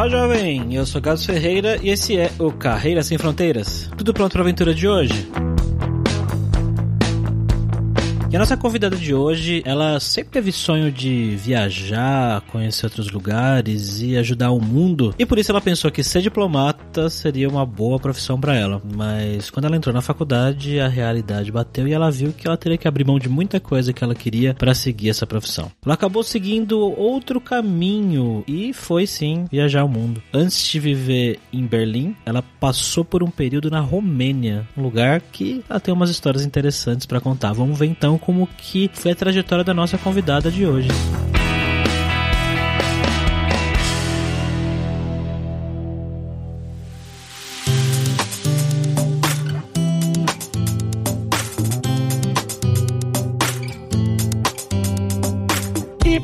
Olá, jovem! Eu sou Gado Ferreira e esse é o Carreira Sem Fronteiras. Tudo pronto para a aventura de hoje? E a nossa convidada de hoje, ela sempre teve sonho de viajar, conhecer outros lugares e ajudar o mundo. E por isso ela pensou que ser diplomata seria uma boa profissão para ela. Mas quando ela entrou na faculdade, a realidade bateu e ela viu que ela teria que abrir mão de muita coisa que ela queria para seguir essa profissão. Ela acabou seguindo outro caminho e foi sim viajar o mundo. Antes de viver em Berlim, ela passou por um período na Romênia, um lugar que ela tem umas histórias interessantes para contar. Vamos ver então como que foi a trajetória da nossa convidada de hoje.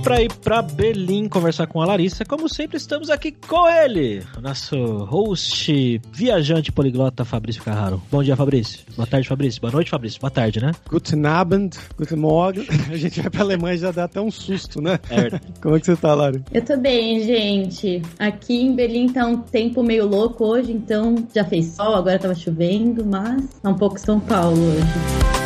Para ir para Berlim conversar com a Larissa, como sempre estamos aqui com ele, nosso host, viajante poliglota Fabrício Carraro. Bom dia, Fabrício. Boa tarde, Fabrício. Boa noite, Fabrício. Boa tarde, né? Guten Abend, Guten Morgen. A gente vai pra Alemanha e já dá até um susto, né? É. Como é que você tá, Lari? Eu tô bem, gente. Aqui em Berlim tá um tempo meio louco hoje, então já fez sol, agora tava chovendo, mas tá um pouco São Paulo hoje.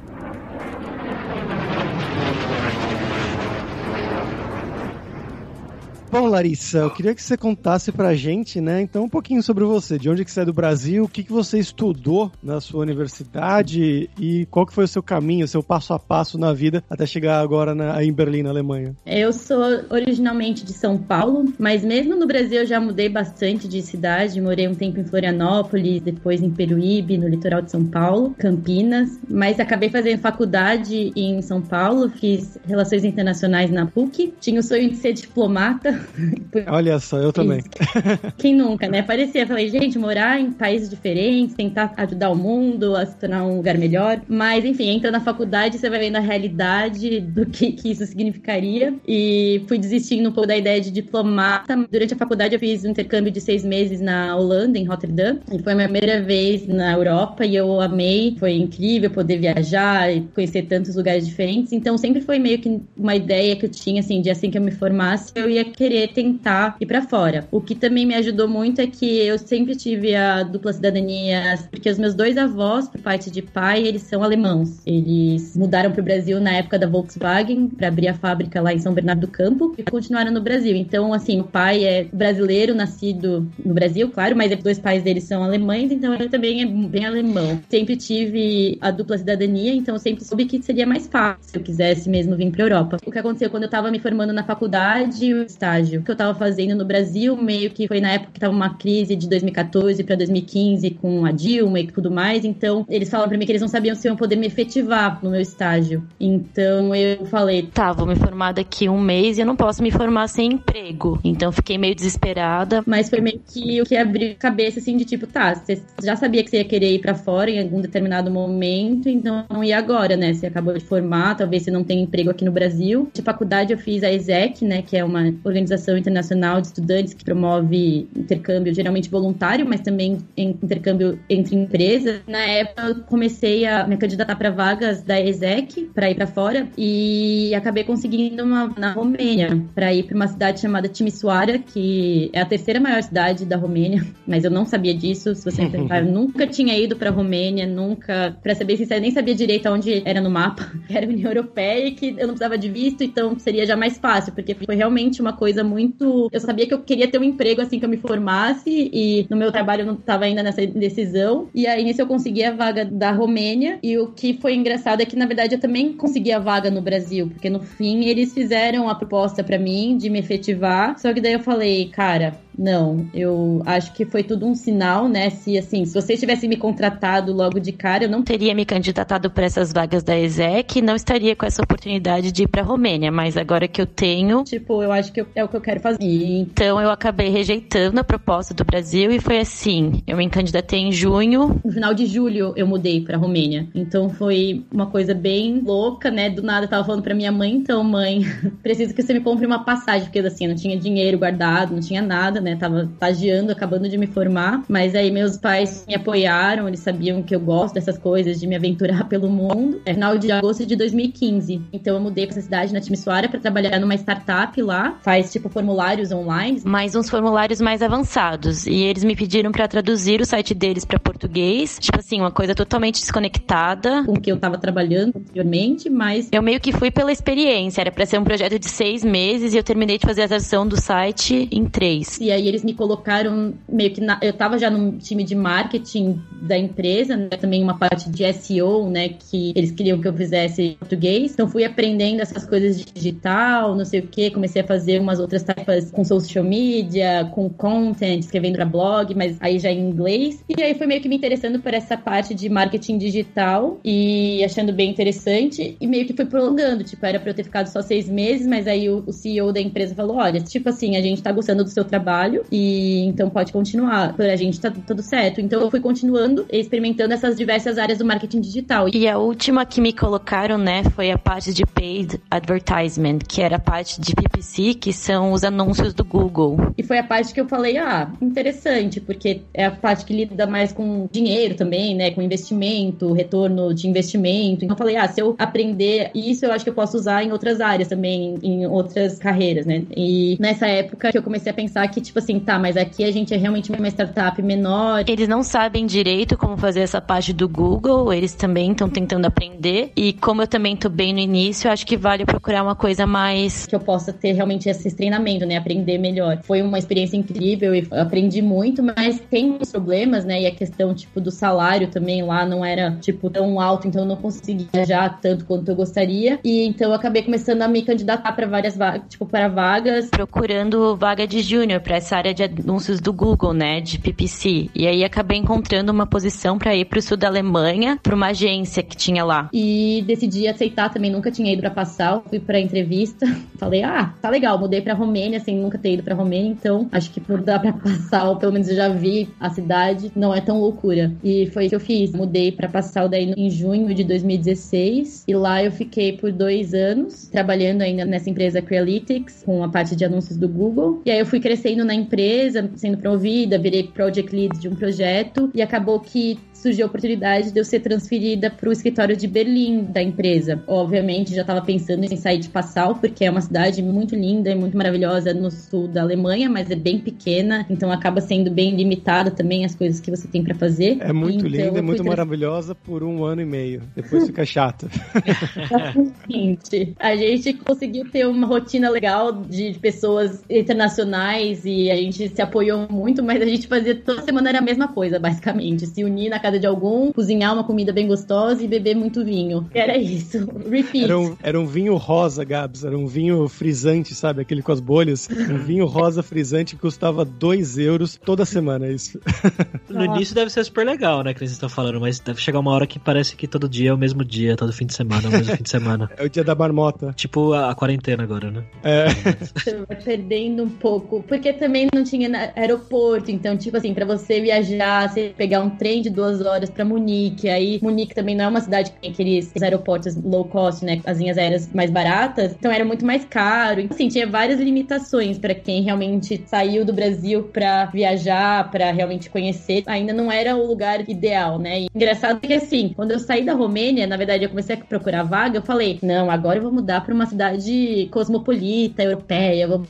Bom, Larissa, eu queria que você contasse pra gente, né, então um pouquinho sobre você, de onde que você é do Brasil, o que que você estudou na sua universidade e qual que foi o seu caminho, o seu passo a passo na vida até chegar agora na, em Berlim, na Alemanha. Eu sou originalmente de São Paulo, mas mesmo no Brasil eu já mudei bastante de cidade, morei um tempo em Florianópolis, depois em Peruíbe, no litoral de São Paulo, Campinas, mas acabei fazendo faculdade em São Paulo, fiz Relações Internacionais na PUC, tinha o sonho de ser diplomata, Olha só, eu também. Quem nunca, né? Parecia, falei, gente, morar em países diferentes, tentar ajudar o mundo a se tornar um lugar melhor. Mas, enfim, entra na faculdade, você vai vendo a realidade do que, que isso significaria. E fui desistindo um pouco da ideia de diplomata. Durante a faculdade, eu fiz um intercâmbio de seis meses na Holanda, em Rotterdam. E foi a minha primeira vez na Europa e eu amei. Foi incrível poder viajar e conhecer tantos lugares diferentes. Então, sempre foi meio que uma ideia que eu tinha, assim, de assim que eu me formasse, eu ia querer querer tentar ir para fora. O que também me ajudou muito é que eu sempre tive a dupla cidadania, porque os meus dois avós, por parte de pai, eles são alemãos. Eles mudaram para o Brasil na época da Volkswagen para abrir a fábrica lá em São Bernardo do Campo e continuaram no Brasil. Então, assim, o pai é brasileiro, nascido no Brasil, claro, mas dois pais deles são alemães, então ele também é bem alemão. Sempre tive a dupla cidadania, então sempre soube que seria mais fácil se eu quisesse mesmo vir para Europa. O que aconteceu quando eu estava me formando na faculdade, o estágio estágio que eu estava fazendo no Brasil, meio que foi na época que estava uma crise de 2014 para 2015 com a Dilma e tudo mais. Então, eles falaram para mim que eles não sabiam se iam poder me efetivar no meu estágio. Então, eu falei, tá, vou me formar daqui um mês e eu não posso me formar sem emprego. Então, fiquei meio desesperada, mas foi meio que o que abriu a cabeça assim de tipo, tá, você já sabia que você ia querer ir para fora em algum determinado momento, então e agora, né? Você acabou de formar, talvez você não tenha emprego aqui no Brasil. De faculdade eu fiz a ESEC, né, que é uma organização Internacional de Estudantes que promove intercâmbio geralmente voluntário, mas também intercâmbio entre empresas. Na época, eu comecei a me candidatar para vagas da ESEC para ir para fora e acabei conseguindo uma na Romênia para ir para uma cidade chamada Timisoara, que é a terceira maior cidade da Romênia, mas eu não sabia disso. Se você perguntar, eu nunca tinha ido para Romênia, nunca, para ser bem sincera, nem sabia direito onde era no mapa. Era a União Europeia e que eu não precisava de visto, então seria já mais fácil, porque foi realmente uma coisa coisa muito. Eu sabia que eu queria ter um emprego assim que eu me formasse e no meu trabalho eu não estava ainda nessa decisão. E aí nisso eu consegui a vaga da Romênia. E o que foi engraçado é que na verdade eu também consegui a vaga no Brasil, porque no fim eles fizeram a proposta para mim de me efetivar. Só que daí eu falei, cara, Não, eu acho que foi tudo um sinal, né? Se assim, se vocês tivessem me contratado logo de cara, eu não teria me candidatado para essas vagas da ESEC não estaria com essa oportunidade de ir para Romênia, mas agora que eu tenho, tipo, eu acho que é o que eu quero fazer. Então eu acabei rejeitando a proposta do Brasil e foi assim, eu me candidatei em junho. No final de julho eu mudei para Romênia. Então foi uma coisa bem louca, né? Do nada eu tava falando para minha mãe, então mãe, preciso que você me compre uma passagem, porque assim, não tinha dinheiro guardado, não tinha nada, né? Tava estagiando, acabando de me formar, mas aí meus pais me apoiaram, eles sabiam que eu gosto dessas coisas, de me aventurar pelo mundo. É final de agosto de 2015. Então eu mudei para essa cidade, na Timisoara, para trabalhar numa startup lá, faz tipo formulários online. Mais uns formulários mais avançados. E eles me pediram para traduzir o site deles para português, tipo assim, uma coisa totalmente desconectada com o que eu tava trabalhando anteriormente, mas eu meio que fui pela experiência, era para ser um projeto de seis meses e eu terminei de fazer a tradução do site em três. E aí eles me colocaram meio que na, eu tava já no time de marketing da empresa, né, também uma parte de SEO, né, que eles queriam que eu fizesse português. Então fui aprendendo essas coisas de digital, não sei o que, comecei a fazer umas outras tarefas com social media, com content, escrevendo para blog, mas aí já em inglês. E aí foi meio que me interessando por essa parte de marketing digital e achando bem interessante e meio que foi prolongando, tipo, era para eu ter ficado só seis meses, mas aí o, o CEO da empresa falou, olha, tipo assim, a gente tá gostando do seu trabalho e então pode continuar, por a gente tá tudo certo. Então eu fui continuando experimentando essas diversas áreas do marketing digital. E a última que me colocaram, né, foi a parte de paid advertisement, que era a parte de PPC, que são os anúncios do Google. E foi a parte que eu falei, ah, interessante, porque é a parte que lida mais com dinheiro também, né, com investimento, retorno de investimento. Então eu falei, ah, se eu aprender isso, eu acho que eu posso usar em outras áreas também, em outras carreiras, né? E nessa época que eu comecei a pensar que, tipo assim, tá, mas aqui a gente é realmente uma startup menor. Eles não sabem direito como fazer essa parte do Google, eles também estão tentando aprender. E como eu também tô bem no início, acho que vale procurar uma coisa mais. Que eu possa ter realmente esse treinamento, né? Aprender melhor. Foi uma experiência incrível e aprendi muito, mas tem problemas, né? E a questão, tipo, do salário também lá não era, tipo, tão alto, então eu não conseguia viajar tanto quanto eu gostaria. E então eu acabei começando a me candidatar para várias vagas, tipo, para vagas. Procurando vaga de júnior para essa área de anúncios do Google, né? De PPC. E aí acabei encontrando uma posição para ir para o sul da Alemanha, para uma agência que tinha lá. E decidi aceitar também, nunca tinha ido para passar, fui para entrevista. Falei, ah, tá legal, mudei para Romênia, sem nunca ter ido para Romênia, então acho que por dar para passar, ou pelo menos eu já vi a cidade, não é tão loucura. E foi o que eu fiz. Mudei para passar daí em junho de 2016 e lá eu fiquei por dois anos trabalhando ainda nessa empresa Crealytics com a parte de anúncios do Google. E aí eu fui crescendo na empresa, sendo promovida, virei project lead de um projeto e acabou que surgiu a oportunidade de eu ser transferida para o escritório de Berlim da empresa. Obviamente, já estava pensando em sair de Passau, porque é uma cidade muito linda e muito maravilhosa no sul da Alemanha, mas é bem pequena, então acaba sendo bem limitada também as coisas que você tem para fazer. É muito então, linda, é muito maravilhosa por um ano e meio. Depois fica chata. A gente conseguiu ter uma rotina legal de pessoas internacionais e a gente se apoiou muito, mas a gente fazia toda semana era a mesma coisa, basicamente. Se unir na casa casa de algum, cozinhar uma comida bem gostosa e beber muito vinho. Era isso. Repeat. Era um, era um vinho rosa, Gabs. Era um vinho frisante, sabe? Aquele com as bolhas. Um vinho rosa frisante que custava 2 euros toda semana, é isso. No início deve ser super legal, né, que vocês estão falando, mas deve chegar uma hora que parece que todo dia é o mesmo dia, todo fim de semana é o mesmo fim de semana. É o dia da marmota. Tipo a, a quarentena agora, né? É. Você vai perdendo um pouco, porque também não tinha aeroporto, então, tipo assim, para você viajar, você pegar um trem de duas horas para Munique. Aí, Munique também não é uma cidade que tem aqueles aeroportos low cost, né? As linhas aéreas mais baratas. Então era muito mais caro. Assim, tinha várias limitações para quem realmente saiu do Brasil para viajar, para realmente conhecer. Ainda não era o lugar ideal, né? E engraçado que assim, quando eu saí da Romênia, na verdade eu comecei a procurar vaga, eu falei: "Não, agora eu vou mudar para uma cidade cosmopolita, europeia, vou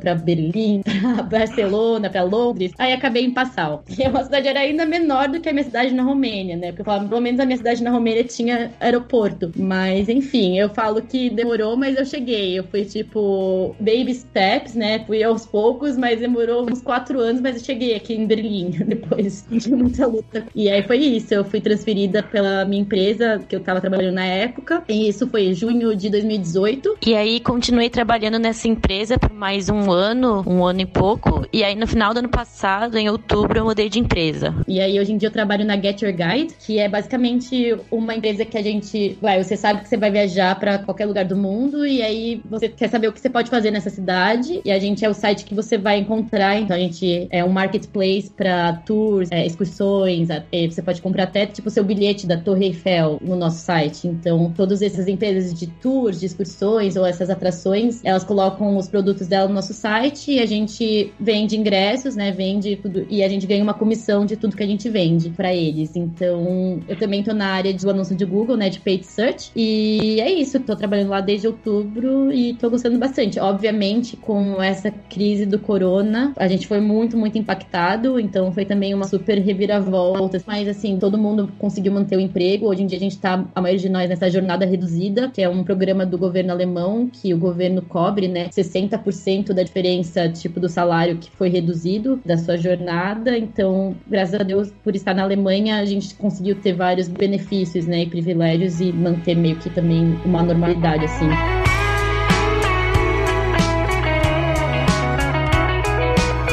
para Berlim, para Barcelona, para Londres". Aí acabei em Passau. E é uma cidade era ainda menor do que a minha cidade na Romênia, né? Porque eu falava, pelo menos a minha cidade na Romênia tinha aeroporto. Mas, enfim, eu falo que demorou, mas eu cheguei. Eu fui, tipo, baby steps, né? Fui aos poucos, mas demorou uns quatro anos, mas eu cheguei aqui em Berlim depois de muita luta. E aí foi isso. Eu fui transferida pela minha empresa, que eu tava trabalhando na época. E isso foi junho de 2018. E aí continuei trabalhando nessa empresa por mais um ano, um ano ano e pouco. E aí, no final do ano passado, em outubro, eu mudei de empresa. E aí, hoje em dia, eu trabalho na Get Your Guide, que é basicamente uma empresa que a gente. Vai, você sabe que você vai viajar para qualquer lugar do mundo e aí você quer saber o que você pode fazer nessa cidade. E a gente é o site que você vai encontrar. Então, a gente é um marketplace para tours, é, excursões. É, você pode comprar até, tipo, seu bilhete da Torre Eiffel no nosso site. Então, todas essas empresas de tours, de excursões ou essas atrações, elas colocam os produtos dela no nosso site e a gente vende ingressos, né? Vende tudo e a gente ganha uma comissão de tudo que a gente vende para eles. Então, eu também tô na área de anúncio de Google, né? De paid search. E é isso, tô trabalhando lá desde outubro e tô gostando bastante. Obviamente, com essa crise do corona, a gente foi muito, muito impactado. Então, foi também uma super reviravolta. Mas, assim, todo mundo conseguiu manter o emprego. Hoje em dia, a gente tá, a maioria de nós, nessa jornada reduzida, que é um programa do governo alemão que o governo cobre, né? 60% da diferença, tipo, do salário que foi reduzido da sua jornada. Então, graças a Deus, por estar na Alemanha, a gente conseguiu ter vários benefícios, né? E privilégios e manter meio que também uma normalidade, assim.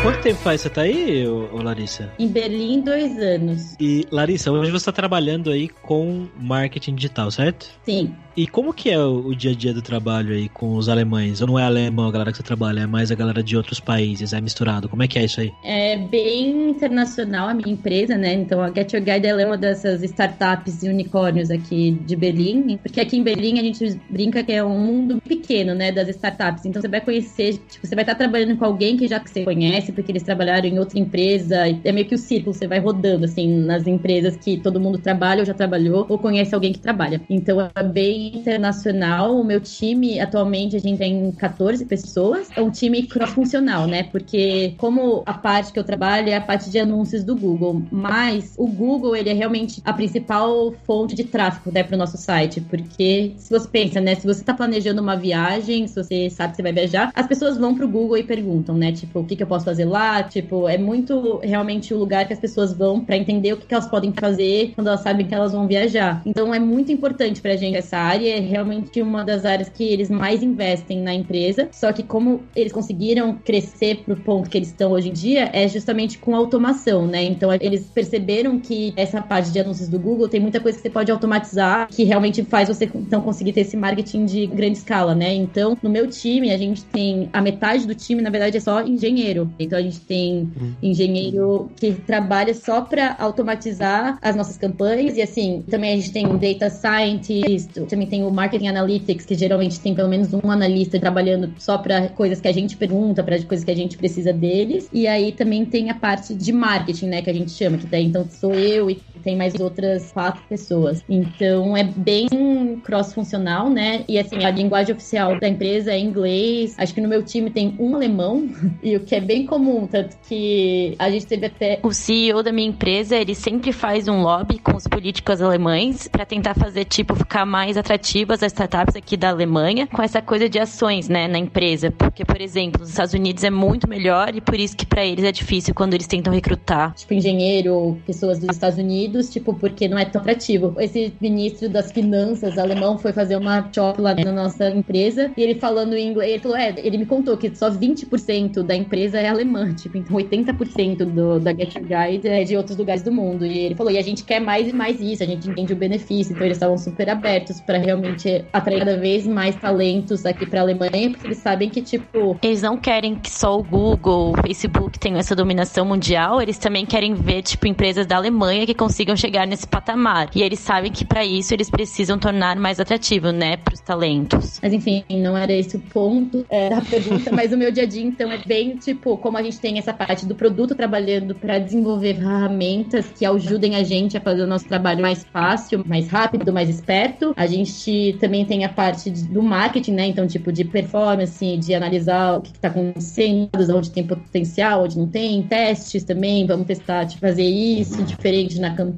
Quanto tempo faz você tá aí, ô, ô Larissa? Em Berlim, dois anos. E, Larissa, hoje você está trabalhando aí com marketing digital, certo? Sim. E como que é o, dia a dia do trabalho aí com os alemães? Ou não é alemão a galera que você trabalha, é mais a galera de outros países, é misturado? Como é que é isso aí? É bem internacional a minha empresa, né? Então a Get Your Guide é uma dessas startups e unicórnios aqui de Berlim, porque aqui em Berlim a gente brinca que é um mundo pequeno, né, das startups. Então você vai conhecer, tipo, você vai estar trabalhando com alguém que já que você conhece, porque eles trabalharam em outra empresa, é meio que o círculo, você vai rodando assim nas empresas que todo mundo trabalha ou já trabalhou ou conhece alguém que trabalha. Então é bem internacional. O meu time, atualmente, a gente tem 14 pessoas. É um time cross-funcional, né? Porque como a parte que eu trabalho é a parte de anúncios do Google, mas o Google, ele é realmente a principal fonte de tráfego, né, para o nosso site. Porque se você pensa, né, se você está planejando uma viagem, se você sabe que você vai viajar, as pessoas vão pro Google e perguntam, né, tipo, o que, que eu posso fazer lá? Tipo, é muito realmente o lugar que as pessoas vão para entender o que, que elas podem fazer quando elas sabem que elas vão viajar. Então é muito importante pra gente essa área área é realmente uma das áreas que eles mais investem na empresa. Só que como eles conseguiram crescer pro ponto que eles estão hoje em dia, é justamente com automação, né? Então eles perceberam que essa parte de anúncios do Google tem muita coisa que você pode automatizar que realmente faz você então conseguir ter esse marketing de grande escala, né? Então, no meu time, a gente tem a metade do time, na verdade, é só engenheiro. Então a gente tem engenheiro que trabalha só para automatizar as nossas campanhas e assim, também a gente tem data scientist, também também tem o Marketing Analytics, que geralmente tem pelo menos um analista trabalhando só para coisas que a gente pergunta, para coisas que a gente precisa deles. E aí também tem a parte de marketing, né, que a gente chama, que daí então sou eu e tem mais outras quatro pessoas. Então é bem cross-funcional, né? E assim, a linguagem oficial da empresa é inglês. Acho que no meu time tem um alemão, e o que é bem comum, tanto que a gente teve até. O CEO da minha empresa, ele sempre faz um lobby com os políticos alemães para tentar fazer, tipo, ficar mais atrativas as startups aqui da Alemanha com essa coisa de ações, né, na empresa. Porque, por exemplo, nos Estados Unidos é muito melhor e por isso que para eles é difícil quando eles tentam recrutar. Tipo, engenheiro, pessoas dos Estados Unidos tipo, porque não é tão atrativo. Esse ministro das finanças alemão foi fazer uma shop lá na nossa empresa e ele falando em inglês, ele falou, é, ele me contou que só 20% da empresa é alemã, tipo, então 80% do, da Get Your Guide é de outros lugares do mundo. E ele falou, e a gente quer mais e mais isso, a gente entende o benefício, então eles estavam super abertos para realmente atrair cada vez mais talentos aqui pra Alemanha, porque eles sabem que, tipo... Eles não querem que só o Google, o Facebook tenham essa dominação mundial, eles também querem ver, tipo, empresas da Alemanha que consigam consigam chegar nesse patamar. E eles sabem que para isso eles precisam tornar mais atrativo, né, para os talentos. Mas enfim, não era esse o ponto é, da pergunta, mas o meu dia a dia então é bem tipo como a gente tem essa parte do produto trabalhando para desenvolver ferramentas que ajudem a gente a fazer o nosso trabalho mais fácil, mais rápido, mais esperto. A gente também tem a parte de, do marketing, né? Então, tipo, de performance, de analisar o que está acontecendo, onde tem potencial, onde não tem, testes também, vamos testar, de fazer isso diferente na campanha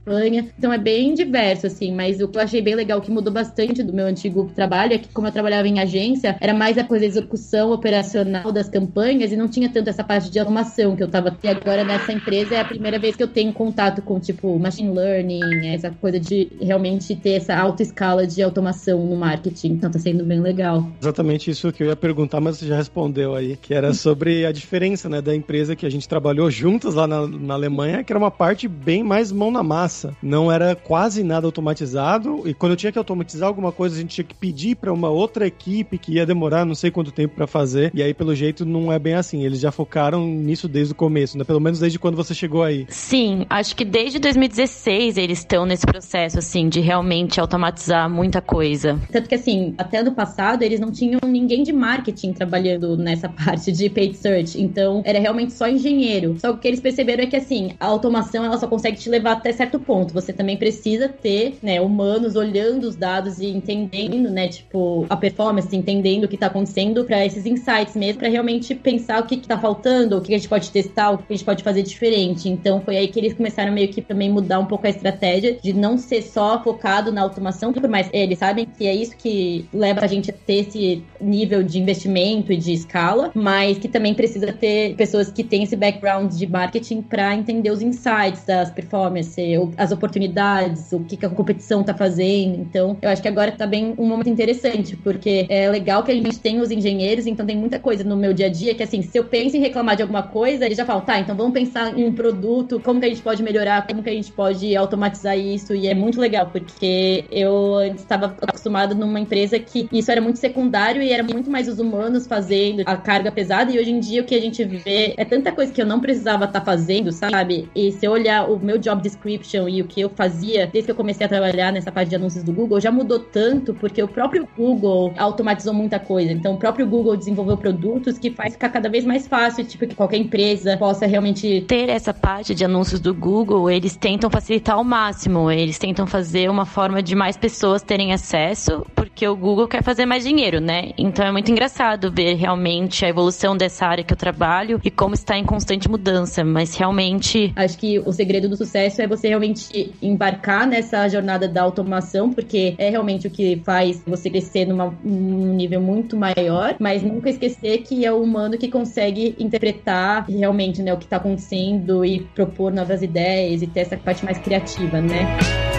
Então é bem diverso, assim, mas o que eu achei bem legal, que mudou bastante do meu antigo trabalho, é que como eu trabalhava em agência, era mais a coisa de execução operacional das campanhas e não tinha tanto essa parte de automação que eu tava. E agora nessa empresa é a primeira vez que eu tenho contato com, tipo, machine learning, essa coisa de realmente ter essa alta escala de automação no marketing. Então tá sendo bem legal. Exatamente isso que eu ia perguntar, mas você já respondeu aí, que era sobre a diferença, né, da empresa que a gente trabalhou juntas lá na, na Alemanha, que era uma parte bem mais mão na massa. Não era quase nada automatizado e quando eu tinha que automatizar alguma coisa, a gente tinha que pedir para uma outra equipe que ia demorar não sei quanto tempo para fazer. E aí, pelo jeito, não é bem assim. Eles já focaram nisso desde o começo, né? Pelo menos desde quando você chegou aí. Sim, acho que desde 2016 eles estão nesse processo, assim, de realmente automatizar muita coisa. Tanto que, assim, até ano passado eles não tinham ninguém de marketing trabalhando nessa parte de paid search. Então, era realmente só engenheiro. Só que o que eles perceberam é que, assim, a automação ela só consegue te levar até certo ponto. Você também precisa ter, né, humanos olhando os dados e entendendo, né, tipo, a performance, entendendo o que tá acontecendo para esses insights mesmo, para realmente pensar o que, que tá faltando, o que a gente pode testar, o que a gente pode fazer diferente. Então, foi aí que eles começaram meio que também mudar um pouco a estratégia de não ser só focado na automação, por mais eles sabem que é isso que leva a gente a ter esse nível de investimento e de escala, mas que também precisa ter pessoas que têm esse background de marketing para entender os insights das performances, as oportunidades, o que, que a competição tá fazendo. Então, eu acho que agora tá bem um momento interessante, porque é legal que a gente tem os engenheiros, então tem muita coisa no meu dia a dia que, assim, se eu penso em reclamar de alguma coisa, eles já falam, tá, então vamos pensar em um produto, como que a gente pode melhorar, como que a gente pode automatizar isso, e é muito legal, porque eu estava acostumado numa empresa que isso era muito secundário e era muito mais os humanos fazendo a carga pesada, e hoje em dia o que a gente vê é tanta coisa que eu não precisava estar tá fazendo, sabe? E se eu olhar o meu job description e o que eu fazia desde que eu comecei a trabalhar nessa parte de anúncios do Google, já mudou tanto, porque o próprio Google automatizou muita coisa. Então, o próprio Google desenvolveu produtos que faz ficar cada vez mais fácil, tipo, que qualquer empresa possa realmente ter essa parte de anúncios do Google. Eles tentam facilitar ao máximo, eles tentam fazer uma forma de mais pessoas terem acesso, porque o Google quer fazer mais dinheiro, né? Então é muito engraçado ver realmente a evolução dessa área que eu trabalho e como está em constante mudança, mas realmente. Acho que o segredo do sucesso é você realmente embarcar nessa jornada da automação, porque é realmente o que faz você crescer numa, num nível muito maior, mas nunca esquecer que é o humano que consegue interpretar realmente né, o que está acontecendo e propor novas ideias e ter essa parte mais criativa, né?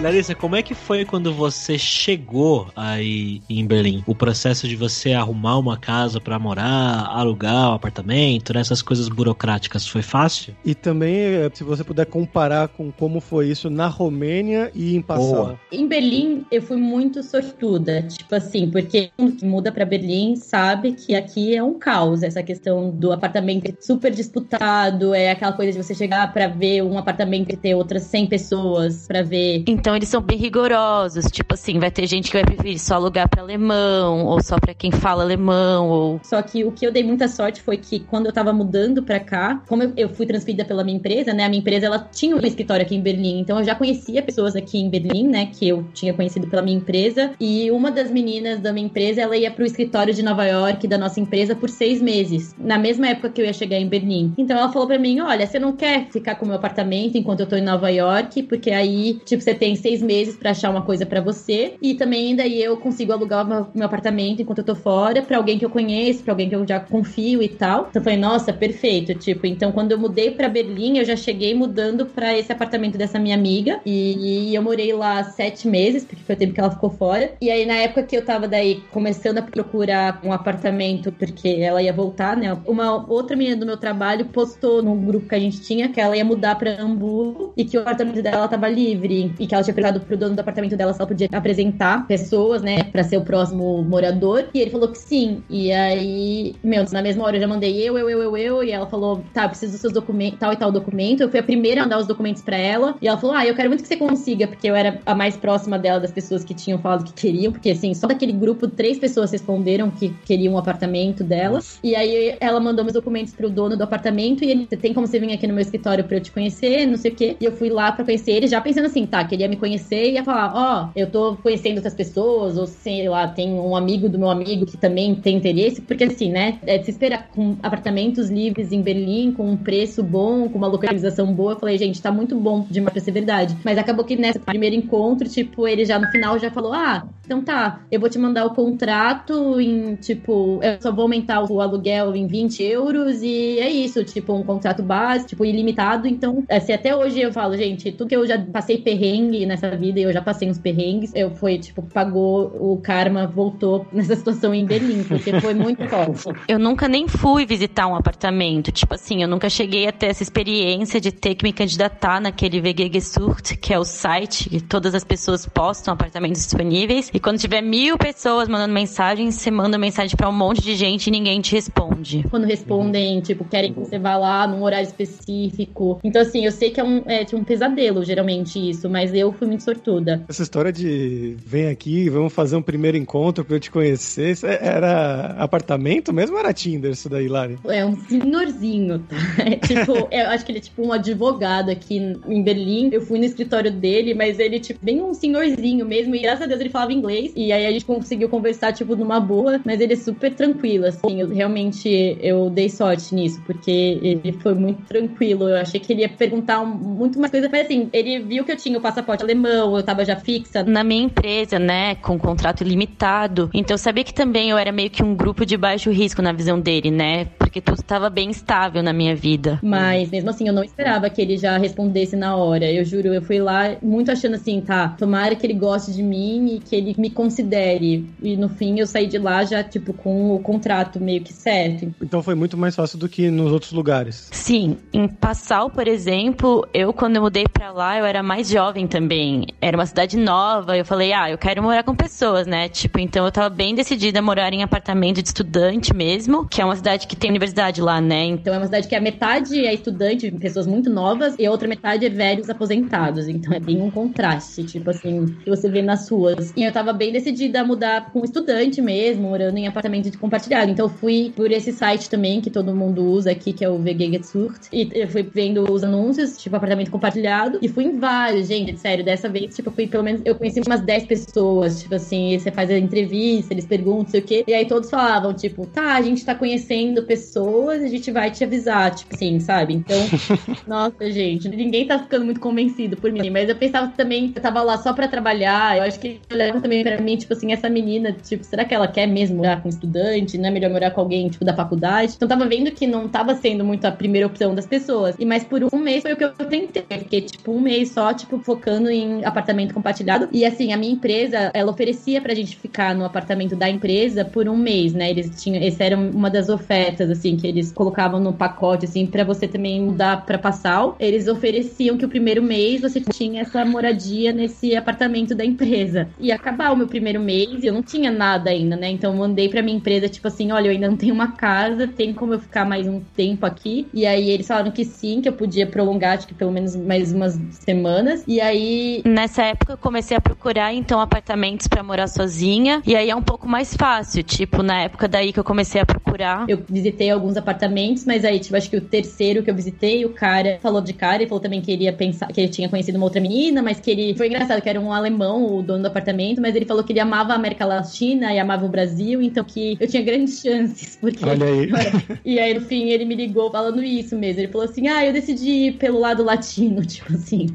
Larissa, como é que foi quando você chegou aí em Berlim? O processo de você arrumar uma casa para morar, alugar um apartamento, né? essas coisas burocráticas, foi fácil? E também, eh, se você puder comparar com como foi isso na Romênia e em Passau. Em Berlim, eu fui muito sortuda, tipo assim, porque mundo que muda para Berlim sabe que aqui é um caos, essa questão do apartamento super disputado, é aquela coisa de você chegar para ver um apartamento e ter outras 100 pessoas para ver. Então eles são bem rigorosos. Tipo assim, vai ter gente que vai preferir só alugar para alemão, ou só para quem fala alemão, ou. Só que o que eu dei muita sorte foi que quando eu tava mudando para cá, como eu, fui transferida pela minha empresa, né? A minha empresa ela tinha um escritório aqui em Berlim, então eu já conhecia pessoas aqui em Berlim, né? Que eu tinha conhecido pela minha empresa. E uma das meninas da minha empresa, ela ia pro escritório de Nova York da nossa empresa por seis meses, na mesma época que eu ia chegar em Berlim. Então ela falou para mim: olha, você não quer ficar com o meu apartamento enquanto eu tô em Nova York, porque aí, tipo, você tem seis meses para achar uma coisa para você. E também daí eu consigo alugar meu, apartamento enquanto eu tô fora para alguém que eu conheço, para alguém que eu já confio e tal. Então falei, nossa, perfeito. Tipo, então quando eu mudei para Berlim, eu já cheguei mudando para esse apartamento dessa minha amiga. E, eu morei lá sete meses, porque foi o tempo que ela ficou fora. E aí, na época que eu tava daí começando a procurar um apartamento, porque ela ia voltar, né? Uma outra menina do meu trabalho postou no grupo que a gente tinha que ela ia mudar pra Hamburgo e que o apartamento dela tava livre e que ela tinha perguntado pro dono do apartamento dela se ela podia apresentar pessoas, né, pra ser o próximo morador. E ele falou que sim. E aí, meu, na mesma hora eu já mandei eu, eu, eu, eu, eu. E ela falou, tá, eu preciso dos seus documentos, tal e tal documento. Eu fui a primeira a mandar os documentos pra ela. E ela falou, ah, eu quero muito que você consiga, porque eu era a mais próxima dela das pessoas que tinham falado que queriam. Porque, assim, só daquele grupo, três pessoas responderam que queriam um apartamento dela. E aí ela mandou meus documentos pro dono do apartamento. E ele, tem como você vir aqui no meu escritório pra eu te conhecer, não sei o quê. E eu fui lá pra conhecer ele, já pensando assim, tá, que ele ia me conhecer e ia falar, ó, oh, eu tô conhecendo outras pessoas, ou sei lá, tem um amigo do meu amigo que também tem interesse, porque assim, né, é de se esperar com apartamentos livres em Berlim, com um preço bom, com uma localização boa, eu falei, gente, tá muito bom demais pra ser verdade. Mas acabou que nesse primeiro encontro, tipo, ele já no final já falou, ah, então tá, eu vou te mandar o contrato em, tipo, eu só vou aumentar o aluguel em 20 euros e é isso, tipo, um contrato base, tipo, ilimitado. Então, assim, até hoje eu falo, gente, tudo que eu já passei perrengue nessa vida e eu já passei uns perrengues, eu foi, tipo, pagou o karma, voltou nessa situação em Berlim, porque foi muito forte. Eu nunca nem fui visitar um apartamento, tipo assim, eu nunca cheguei a ter essa experiência de ter que me candidatar naquele VG Gesucht, que é o site que todas as pessoas postam apartamentos disponíveis. E quando tiver mil pessoas mandando mensagem, você manda mensagem para um monte de gente e ninguém te responde. Quando respondem, tipo, querem que você vá lá num horário específico. Então, assim, eu sei que é um, é, tipo, um pesadelo, geralmente, isso, mas eu fui muito sortuda. Essa história de vem aqui, vamos fazer um primeiro encontro pra eu te conhecer, era apartamento mesmo ou era Tinder isso daí, Lari? É um senhorzinho, tá? É, tipo, eu acho que ele é tipo um advogado aqui em Berlim. Eu fui no escritório dele, mas ele, tipo, bem um senhorzinho mesmo. E graças a Deus ele falava inglês. E aí a gente conseguiu conversar, tipo, numa boa. Mas ele é super tranquilo, assim. Eu, realmente, eu dei sorte nisso, porque ele foi muito tranquilo. Eu achei que ele ia perguntar muito mais coisa. Mas assim, ele viu que eu tinha o passaporte alemão, eu tava já fixa. Na minha empresa, né, com contrato ilimitado. Então sabia que também eu era meio que um grupo de baixo risco na visão dele, né? Porque tudo estava bem estável na minha vida. Mas mesmo assim, eu não esperava que ele já respondesse na hora. Eu juro, eu fui lá muito achando assim, tá, tomara que ele goste de mim e que ele me considere. E no fim eu saí de lá já, tipo, com o contrato meio que certo. Então foi muito mais fácil do que nos outros lugares. Sim. Em Passau, por exemplo, eu quando eu mudei pra lá, eu era mais jovem também. Era uma cidade nova. Eu falei, ah, eu quero morar com pessoas, né? Tipo, então eu tava bem decidida a morar em apartamento de estudante mesmo, que é uma cidade que tem universidade lá, né? Então é uma cidade que a metade é estudante, pessoas muito novas, e a outra metade é velhos aposentados. Então é bem um contraste, tipo assim, que você vê nas ruas. E eu tava bem decidida a mudar com estudante mesmo, morando em apartamento de compartilhado. Então eu fui por esse site também que todo mundo usa aqui, que é o VG Gesucht. E eu fui vendo os anúncios, tipo, apartamento compartilhado. E fui em vários, gente, sério. Dessa vez, tipo, eu fui pelo menos. Eu conheci umas 10 pessoas, tipo assim, você faz a entrevista, eles perguntam, sei o quê. E aí todos falavam, tipo, tá, a gente tá conhecendo pessoas, a gente vai te avisar, tipo assim, sabe? Então, nossa, gente, ninguém tá ficando muito convencido por mim. Mas eu pensava também, eu tava lá só pra trabalhar. Eu acho que olhavam também pra mim, tipo assim, essa menina, tipo, será que ela quer mesmo morar com estudante? Não é melhor morar com alguém, tipo, da faculdade? Então tava vendo que não tava sendo muito a primeira opção das pessoas. E mais por um mês foi o que eu tentei. Fiquei, tipo, um mês só, tipo, focando em apartamento compartilhado. E assim, a minha empresa, ela oferecia pra gente ficar no apartamento da empresa por um mês, né? Eles tinham, essa era uma das ofertas, assim, que eles colocavam no pacote, assim, para você também mudar para Passau. Eles ofereciam que o primeiro mês você tinha essa moradia nesse apartamento da empresa. E acabar o meu primeiro mês, eu não tinha nada ainda, né? Então eu mandei pra minha empresa, tipo assim, olha, eu ainda não tenho uma casa, tem como eu ficar mais um tempo aqui? E aí eles falaram que sim, que eu podia prolongar, acho que pelo menos mais umas semanas. E aí. Nessa época eu comecei a procurar, então, apartamentos para morar sozinha. E aí é um pouco mais fácil. Tipo, na época daí que eu comecei a procurar. Eu visitei alguns apartamentos, mas aí, tipo, acho que o terceiro que eu visitei, o cara falou de cara e falou também que ele ia pensar que ele tinha conhecido uma outra menina, mas que ele. Foi engraçado, que era um alemão, o dono do apartamento, mas ele falou que ele amava a América Latina e amava o Brasil, então que eu tinha grandes chances. Porque... Olha aí. e aí, no fim, ele me ligou falando isso mesmo. Ele falou assim: ah, eu decidi ir pelo lado latino, tipo assim.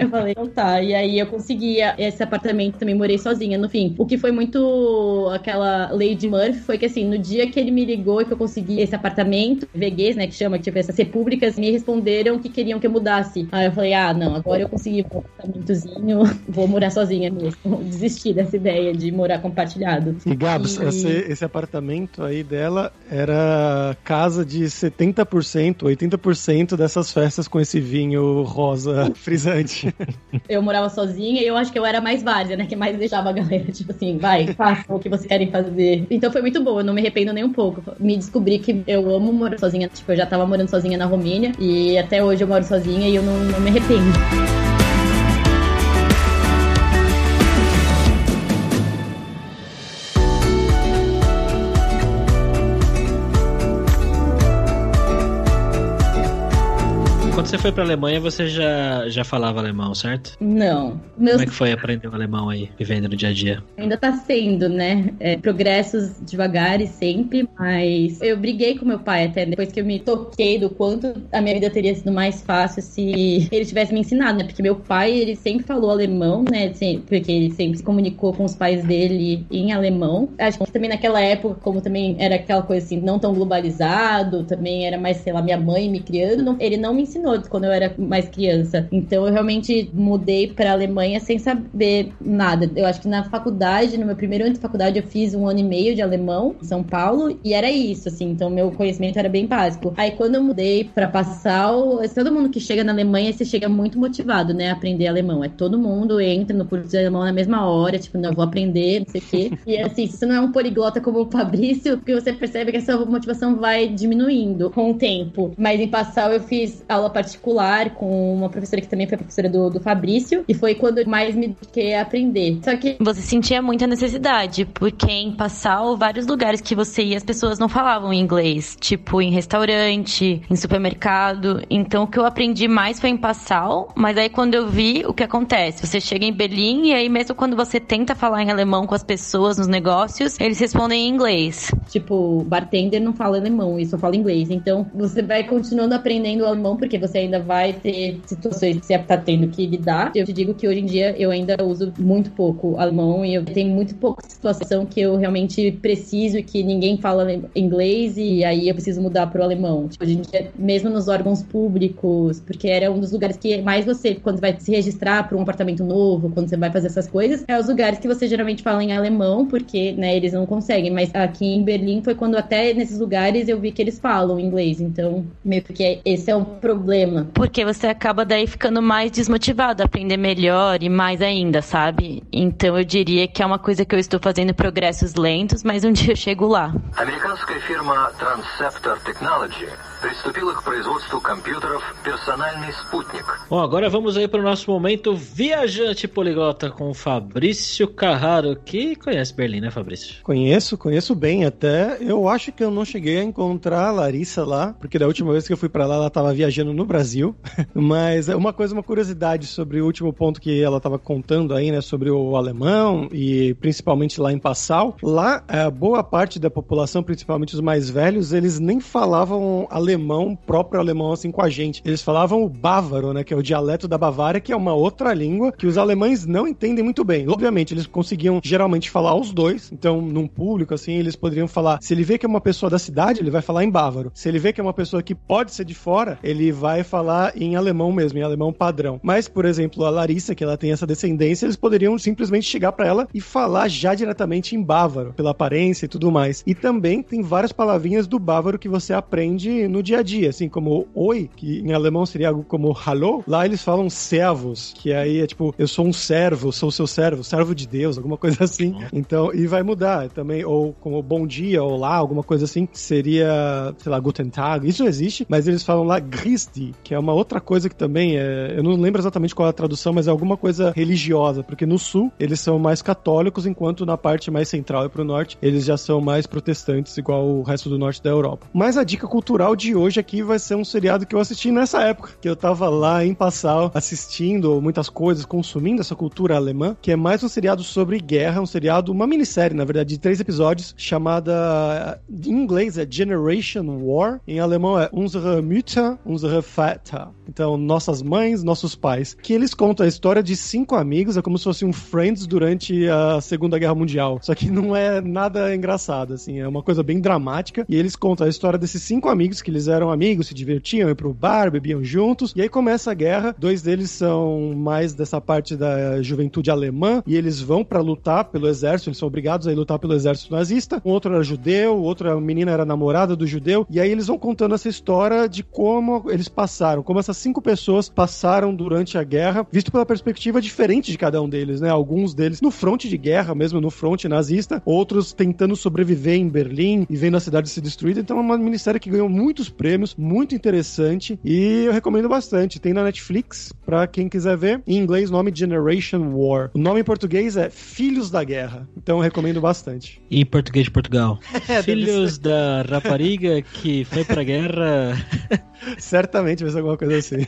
eu falei, então tá. E aí eu consegui esse apartamento também, morei sozinha. No fim, o que foi muito aquela lei de Murphy foi que assim, no dia que ele me ligou e que eu consegui esse apartamento, VGs, né, que chama, tipo, essas repúblicas, me responderam que queriam que eu mudasse. Aí eu falei, ah, não, agora eu consegui um apartamentozinho, vou morar sozinha mesmo. Desisti dessa ideia de morar compartilhado. E Gabs, e... Esse, esse apartamento aí dela era casa de 70%, 80% dessas festas com esse vinho rosa frisante. eu morava sozinha e eu acho que eu era mais várzea, né? Que mais deixava a galera, tipo assim, vai, façam o que vocês querem fazer. Então foi muito bom, eu não me arrependo nem um pouco. Me descobri que eu amo morar sozinha. Tipo, eu já tava morando sozinha na Romênia e até hoje eu moro sozinha e eu não, não me arrependo. Você foi pra Alemanha, você já, já falava alemão, certo? Não. Meus... Como é que foi aprender o alemão aí, vivendo no dia a dia? Ainda tá sendo, né? É, progressos devagar e sempre, mas eu briguei com meu pai até depois que eu me toquei do quanto a minha vida teria sido mais fácil se ele tivesse me ensinado, né? Porque meu pai, ele sempre falou alemão, né? Porque ele sempre se comunicou com os pais dele em alemão. Acho que também naquela época, como também era aquela coisa assim, não tão globalizado, também era mais, sei lá, minha mãe me criando, ele não me ensinou quando eu era mais criança. Então eu realmente mudei para Alemanha sem saber nada. Eu acho que na faculdade, no meu primeiro ano de faculdade, eu fiz um ano e meio de alemão em São Paulo e era isso, assim. Então meu conhecimento era bem básico. Aí quando eu mudei para Passau, todo mundo que chega na Alemanha, você chega muito motivado, né, a aprender alemão. É todo mundo entra no curso de alemão na mesma hora, tipo, não, eu vou aprender, não sei o quê. E assim, se você não é um poliglota como o Fabrício, porque você percebe que essa motivação vai diminuindo com o tempo. Mas em Passau eu fiz aula particular com uma professora que também foi professora do, do Fabrício, e foi quando mais me dediquei a aprender. Só que. Você sentia muita necessidade, porque em Passau, vários lugares que você ia, as pessoas não falavam inglês, tipo em restaurante, em supermercado. Então o que eu aprendi mais foi em Passau, mas aí quando eu vi o que acontece, você chega em Berlim e aí mesmo quando você tenta falar em alemão com as pessoas nos negócios, eles respondem em inglês. Tipo, bartender não fala alemão, e só fala inglês. Então você vai continuando aprendendo alemão porque você ainda vai ter situações que você tá tendo que lidar. Eu te digo que hoje em dia eu ainda uso muito pouco alemão e eu tenho muito pouca situação que eu realmente preciso e que ninguém fala inglês e aí eu preciso mudar pro alemão. Tipo, hoje em dia, mesmo nos órgãos públicos, porque era um dos lugares que mais você, quando vai se registrar para um apartamento novo, quando você vai fazer essas coisas, é os lugares que você geralmente fala em alemão, porque, né, eles não conseguem. Mas aqui em Berlim foi quando até nesses lugares eu vi que eles falam inglês. Então, meio que esse é um problema problema. Porque você acaba daí ficando mais desmotivado, a aprender melhor e mais ainda, sabe? Então eu diria que é uma coisa que eu estou fazendo progressos lentos, mas um dia eu chego lá. Firma Transceptor Technology приступила к производству компьютеров «Персональный спутник». Bom, agora vamos aí para o nosso momento viajante poliglota com Fabrício Carraro, que conhece Berlim, né, Fabrício? Conheço, conheço bem até. Eu acho que eu não cheguei a encontrar a Larissa lá, porque da última vez que eu fui para lá, ela estava viajando no Brasil. Mas uma coisa, uma curiosidade sobre o último ponto que ela estava contando aí, né, sobre o alemão e principalmente lá em Passau. Lá, eh, boa parte da população, principalmente os mais velhos, eles nem falavam alemão alemão, próprio alemão, assim, com a gente. Eles falavam o bávaro, né? Que é o dialeto da Bavária, que é uma outra língua que os alemães não entendem muito bem. Obviamente, eles conseguiam geralmente falar os dois. Então, num público, assim, eles poderiam falar. Se ele vê que é uma pessoa da cidade, ele vai falar em bávaro. Se ele vê que é uma pessoa que pode ser de fora, ele vai falar em alemão mesmo, em alemão padrão. Mas, por exemplo, a Larissa, que ela tem essa descendência, eles poderiam simplesmente chegar para ela e falar já diretamente em bávaro, pela aparência e tudo mais. E também tem várias palavrinhas do bávaro que você aprende no dia a dia, assim como oi, que em alemão seria algo como hallo, lá eles falam servos, que aí é tipo, eu sou um servo, sou seu servo, servo de Deus, alguma coisa assim. Então, e vai mudar também, ou como bom dia, olá, alguma coisa assim, seria, sei lá, guten tag, isso existe, mas eles falam lá Christi, que é uma outra coisa que também é, eu não lembro exatamente qual é a tradução, mas é alguma coisa religiosa, porque no sul eles são mais católicos, enquanto na parte mais central e pro norte eles já são mais protestantes, igual o resto do norte da Europa. Mas a dica cultural de hoje aqui vai ser um seriado que eu assisti nessa época, que eu tava lá em Passau assistindo muitas coisas, consumindo essa cultura alemã, que é mais um seriado sobre guerra, um seriado, uma minissérie, na verdade, de três episódios, chamada em inglês é Generation War, em alemão é Unsere Mütter, Unsere Väter. Então, nossas mães, nossos pais. Que eles contam a história de cinco amigos, é como se fosse um Friends durante a Segunda Guerra Mundial. Só que não é nada engraçado, assim, é uma coisa bem dramática. E eles contam a história desses cinco amigos que eles eram amigos, se divertiam, iam pro bar, bebiam juntos. E aí começa a guerra. Dois deles são mais dessa parte da juventude alemã e eles vão para lutar pelo exército, eles são obrigados a lutar pelo exército nazista. Um outro era judeu, outra menina era namorada do judeu. E aí eles vão contando essa história de como eles passaram, como essas cinco pessoas passaram durante a guerra, visto pela perspectiva diferente de cada um deles, né? Alguns deles no fronte de guerra, mesmo no fronte nazista, outros tentando sobreviver em Berlim e vendo a cidade ser destruída. Então é uma minissérie que ganhou muitos prêmios, muito interessante e eu recomendo bastante. Tem na Netflix, pra quem quiser ver. Em inglês, o nome Generation War. O nome em português é Filhos da Guerra. Então eu recomendo bastante. E em português de Portugal. É, Filhos da rapariga que foi pra guerra. Certamente vai ser alguma coisa assim.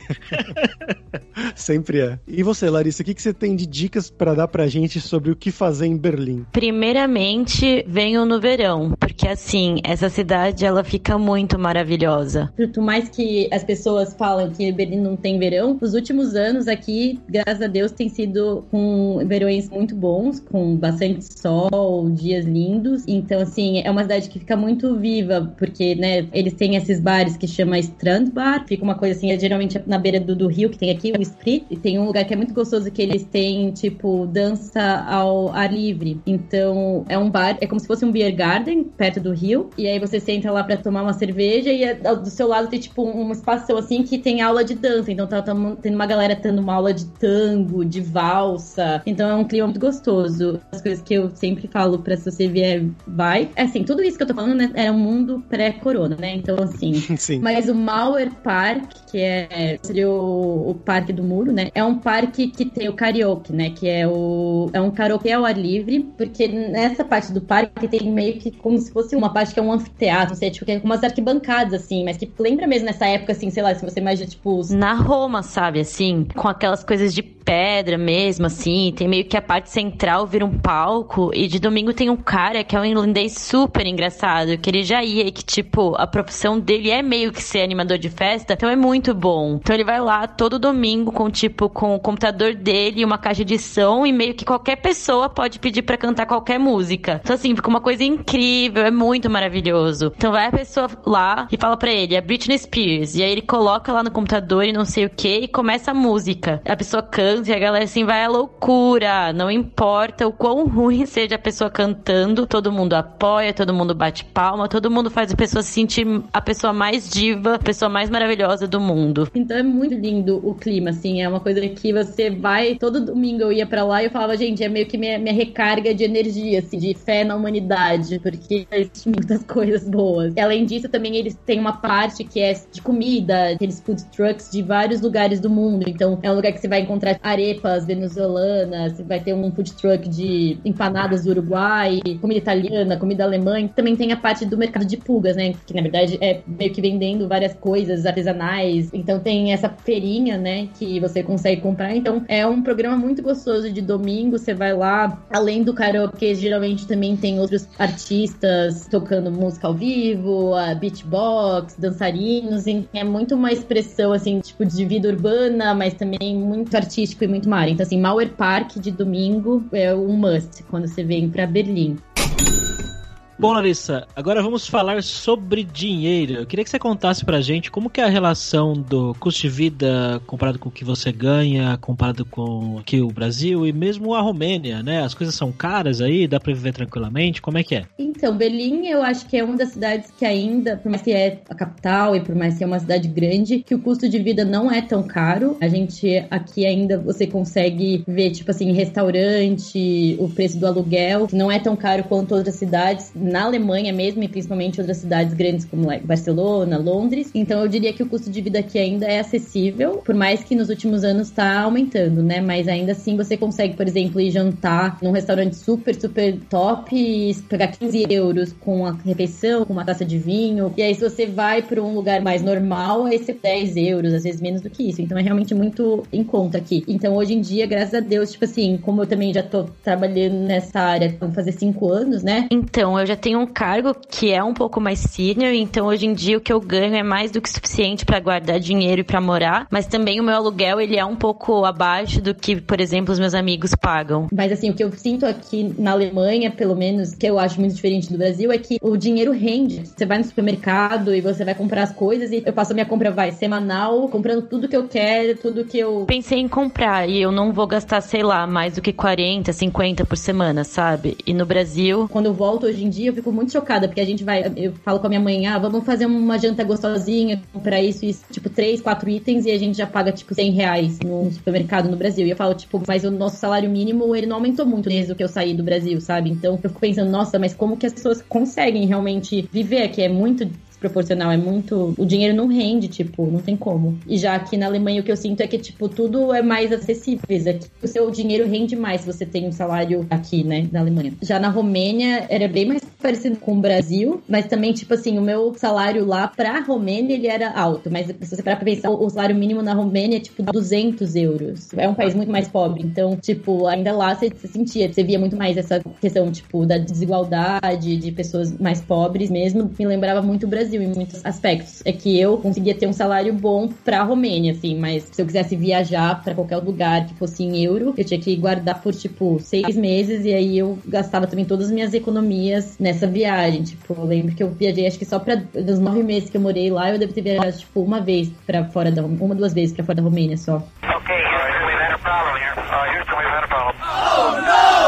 Sempre é. E você, Larissa, o que, que você tem de dicas pra dar pra gente sobre o que fazer em Berlim? Primeiramente, venham no verão, porque assim, essa cidade ela fica muito maravilhosa. Por mais que as pessoas falam que Berlim não tem verão, os últimos anos aqui, graças a Deus, tem sido com verões muito bons, com bastante sol, dias lindos. Então, assim, é uma cidade que fica muito viva, porque, né, eles têm esses bares que chama Strandbar, fica uma coisa assim, é geralmente na beira do, do rio que tem aqui, o Sprit, e tem um lugar que é muito gostoso que eles têm, tipo, dança ao ar livre. Então, é um bar, é como se fosse um beer garden perto do rio, e aí você senta lá pra tomar uma cerveja e é- do seu lado tem, tipo, um espaço assim que tem aula de dança. Então, tá, tá tendo uma galera tendo uma aula de tango, de valsa. Então, é um clima muito gostoso. As coisas que eu sempre falo pra se você vier, vai. É assim, tudo isso que eu tô falando, né, era um mundo pré-corona, né? Então, assim, Sim. mas o Mauer Park, que é seria o, o Parque do Muro, né? É um parque que tem o karaoke, né? Que é o é um karaoke ao ar livre, porque nessa parte do parque tem meio que como se fosse uma parte que é um anfiteatro, não sei, tipo, que é umas arquibancadas assim, mas que lembra mesmo nessa época assim, sei lá, se você imagina tipo os Na Roma, sabe, assim, com aquelas coisas de pedra mesmo, assim, tem meio que a parte central vira um palco, e de domingo tem um cara que é um irlandês super engraçado, que ele já ia, e que, tipo, a profissão dele é meio que ser animador de festa, então é muito bom. Então ele vai lá todo domingo com, tipo, com o computador dele e uma caixa de som, e meio que qualquer pessoa pode pedir pra cantar qualquer música. Então, assim, fica uma coisa incrível, é muito maravilhoso. Então vai a pessoa lá e fala pra ele, é Britney Spears, e aí ele coloca lá no computador e não sei o que, e começa a música. A pessoa canta e a galera assim vai à loucura. Não importa o quão ruim seja a pessoa cantando, todo mundo apoia, todo mundo bate palma, todo mundo faz a pessoa se sentir a pessoa mais diva, a pessoa mais maravilhosa do mundo. Então é muito lindo o clima, assim. É uma coisa que você vai. Todo domingo eu ia pra lá e eu falava, gente, é meio que minha, minha recarga de energia, assim, de fé na humanidade, porque existe muitas coisas boas. E, além disso, também eles têm uma parte que é de comida, aqueles food trucks de vários lugares do mundo. Então é um lugar que você vai encontrar arepas venezuelanas, você vai ter um food truck de empanadas do Uruguai, comida italiana, comida alemã. Também tem a parte do mercado de pulgas, né? Que na verdade é meio que vendendo várias coisas artesanais. Então tem essa feirinha, né? Que você consegue comprar. Então é um programa muito gostoso de domingo. Você vai lá, além do karaokê, geralmente também tem outros artistas tocando música ao vivo, a beatbox, dançarinos. É muito uma expressão, assim, tipo, de vida urbana, mas também muito artístico e muito mar. Então, assim, Mauer Park de domingo é um must quando você vem pra Berlim. Bom, Larissa, agora vamos falar sobre dinheiro. Eu queria que você contasse pra gente como que é a relação do custo de vida comparado com o que você ganha, comparado com aqui o Brasil e mesmo a Romênia, né? As coisas são caras aí, dá pra viver tranquilamente, como é que é? Então, Berlim eu acho que é uma das cidades que ainda, por mais que é a capital e por mais que é uma cidade grande, que o custo de vida não é tão caro. A gente aqui ainda você consegue ver, tipo assim, restaurante, o preço do aluguel, que não é tão caro quanto outras cidades, na Alemanha mesmo, e principalmente outras cidades grandes como Barcelona, Londres. Então eu diria que o custo de vida aqui ainda é acessível, por mais que nos últimos anos está aumentando, né? Mas ainda assim você consegue, por exemplo, ir jantar num restaurante super, super top e pegar 15 euros com a refeição, com uma taça de vinho. E aí, se você vai para um lugar mais normal, aí você 10 euros, às vezes menos do que isso. Então é realmente muito em conta aqui. Então, hoje em dia, graças a Deus, tipo assim, como eu também já tô trabalhando nessa área, vão fazer 5 anos, né? Então, eu já tenho um cargo que é um pouco mais senior, então hoje em dia o que eu ganho é mais do que suficiente para guardar dinheiro e para morar, mas também o meu aluguel ele é um pouco abaixo do que, por exemplo, os meus amigos pagam. Mas assim, o que eu sinto aqui na Alemanha, pelo menos, que eu acho muito diferente do Brasil, é que o dinheiro rende. Você vai no supermercado e você vai comprar as coisas e eu faço a minha compra, vai, semanal, comprando tudo que eu quero, tudo que eu. Pensei em comprar e eu não vou gastar, sei lá, mais do que 40, 50 por semana, sabe? E no Brasil. Quando eu volto hoje em dia, eu fico muito chocada, porque a gente vai. Eu falo com a minha mãe, ah, vamos fazer uma janta gostosinha, comprar isso, isso, tipo, três, quatro itens e a gente já paga, tipo, 100 reais no supermercado no Brasil. E eu falo, tipo, mas o nosso salário mínimo, ele não aumentou muito desde que eu saí do Brasil, sabe? Então eu fico pensando, nossa, mas como que as pessoas conseguem realmente viver aqui? É muito desproporcional, é muito. O dinheiro não rende, tipo, não tem como. E já aqui na Alemanha o que eu sinto é que, tipo, tudo é mais acessível. Aqui o seu dinheiro rende mais se você tem um salário aqui, né, na Alemanha. Já na Romênia era bem mais parecido com o Brasil, mas também, tipo assim, o meu salário lá pra Romênia ele era alto. Mas se você parar pra pensar, o salário mínimo na Romênia é tipo 200 euros. É um país muito mais pobre. Então, tipo, ainda lá você, você sentia, você via muito mais essa questão, tipo, da desigualdade, de pessoas mais pobres mesmo. Me lembrava muito o Brasil em muitos aspectos. É que eu conseguia ter um salário bom pra Romênia, assim, mas se eu quisesse viajar pra qualquer lugar que fosse em euro, eu tinha que guardar por, tipo, seis meses e aí eu gastava também todas as minhas economias nessa viagem. Tipo, eu lembro que eu viajei, acho que só pra, dos nove meses que eu morei lá, eu devo ter viajado, tipo, uma vez pra fora da, uma, duas vezes pra fora da Romênia só. Okay, Houston, we've had a problem here. Uh, Houston, we've had a problem.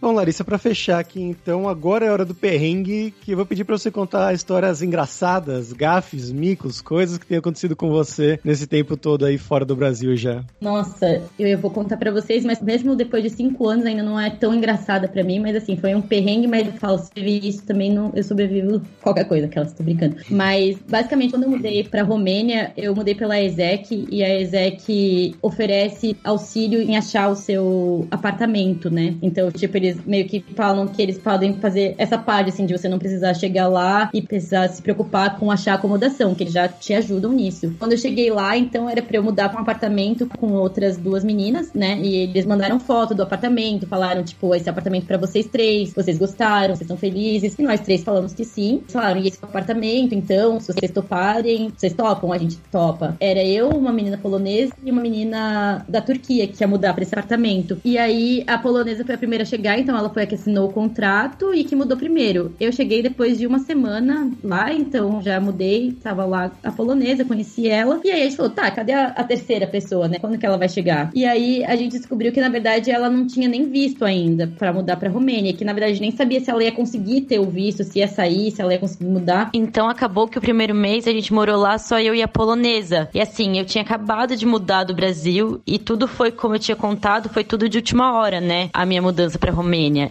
Bom, Larissa, pra fechar aqui, então, agora é hora do perrengue, que eu vou pedir pra você contar histórias engraçadas, gafes, micos, coisas que tenham acontecido com você nesse tempo todo aí fora do Brasil já. Nossa, eu, vou contar pra vocês, mas mesmo depois de cinco anos ainda não é tão engraçada pra mim, mas assim, foi um perrengue, mas eu falo, se vi isso também, não, eu sobrevivo qualquer coisa, que elas tô brincando. Mas, basicamente, quando eu mudei pra Romênia, eu mudei pela ESEC, e a ESEC oferece auxílio em achar o seu apartamento, né? Então, tipo, eles meio que falam que eles podem fazer essa parte, assim, de você não precisar chegar lá e precisar se preocupar com achar acomodação, que eles já te ajudam nisso. Quando eu cheguei lá, então era pra eu mudar pra um apartamento com outras duas meninas, né? E eles mandaram foto do apartamento, falaram, tipo, esse apartamento pra vocês três, vocês gostaram, vocês estão felizes. E nós três falamos que sim. Eles falaram, e esse apartamento, então, se vocês toparem, vocês topam, a gente topa. Era eu, uma menina polonesa e uma menina da Turquia que ia mudar pra esse apartamento. E aí a polonesa foi a primeira a chegar, então ela foi a que assinou o contrato e que mudou primeiro. Eu cheguei depois de uma semana lá, então já mudei, tava lá a polonesa, conheci ela. E aí a gente falou, tá, cadê a, a terceira pessoa, né? Quando que ela vai chegar? E aí a gente descobriu que na verdade ela não tinha nem visto ainda pra mudar pra Romênia, que na verdade nem sabia se ela ia conseguir ter o visto, se ia sair, se ela ia conseguir mudar. Então acabou que o primeiro mês a gente morou lá só eu e a polonesa. E assim, eu tinha acabado de mudar do Brasil e tudo foi como eu tinha contado, foi tudo de última hora, né? A minha mudança pra Romênia.